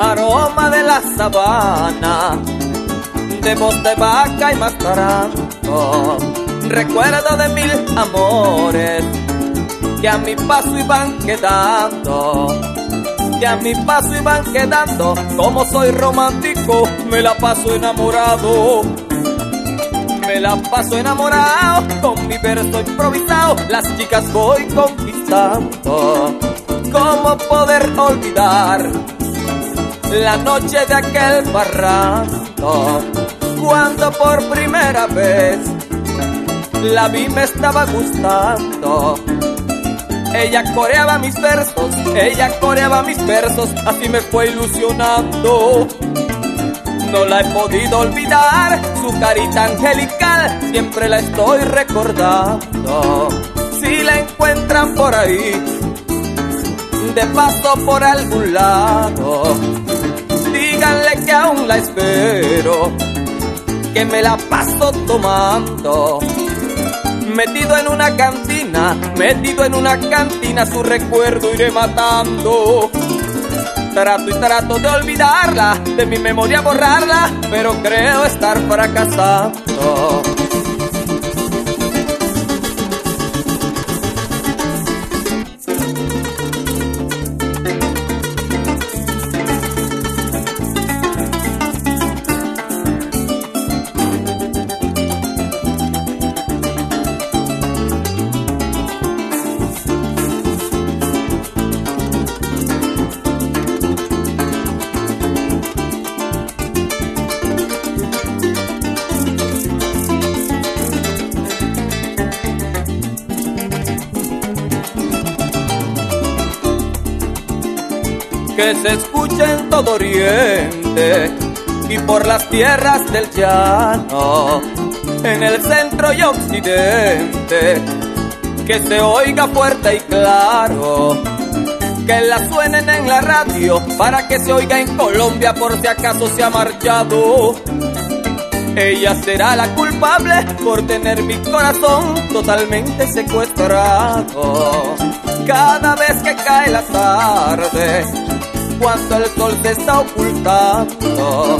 Aroma de la sabana de voz de vaca y más Recuerdo de mil amores que a mi paso iban quedando, que a mi paso iban quedando. Como soy romántico, me la paso enamorado. Me la paso enamorado con mi verso improvisado. Las chicas voy conquistando. ¿Cómo poder olvidar la noche de aquel barranco? cuando por primera vez la vi me estaba gustando. Ella coreaba mis versos, ella coreaba mis versos, así me fue ilusionando. No la he podido olvidar, su carita angelical siempre la estoy recordando. Si la encuentran por ahí, de paso por algún lado, que aún la espero que me la paso tomando. Metido en una cantina, metido en una cantina, su recuerdo iré matando. Trato y trato de olvidarla, de mi memoria borrarla, pero creo estar fracasando. Que se escuche en todo Oriente y por las tierras del llano, en el centro y occidente, que se oiga fuerte y claro, que la suenen en la radio para que se oiga en Colombia por si acaso se ha marchado. Ella será la culpable por tener mi corazón totalmente secuestrado. Cada vez que cae la tarde, cuando el sol se está ocultando.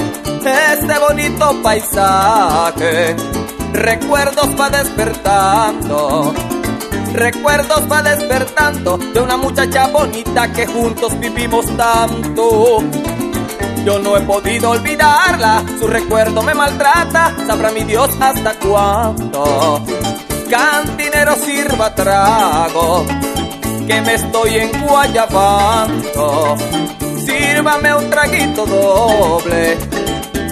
Este bonito paisaje, recuerdos va despertando. Recuerdos va despertando de una muchacha bonita que juntos vivimos tanto. Yo no he podido olvidarla, su recuerdo me maltrata, sabrá mi Dios hasta cuándo. Cantinero sirva trago, que me estoy enguayabando sírvame un traguito doble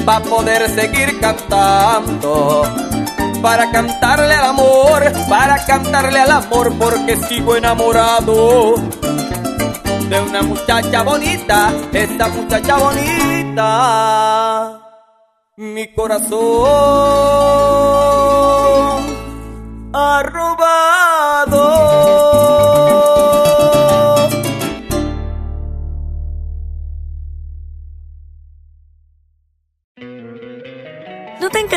para poder seguir cantando. Para cantarle al amor, para cantarle al amor porque sigo enamorado de una muchacha bonita, esta muchacha bonita, mi corazón ha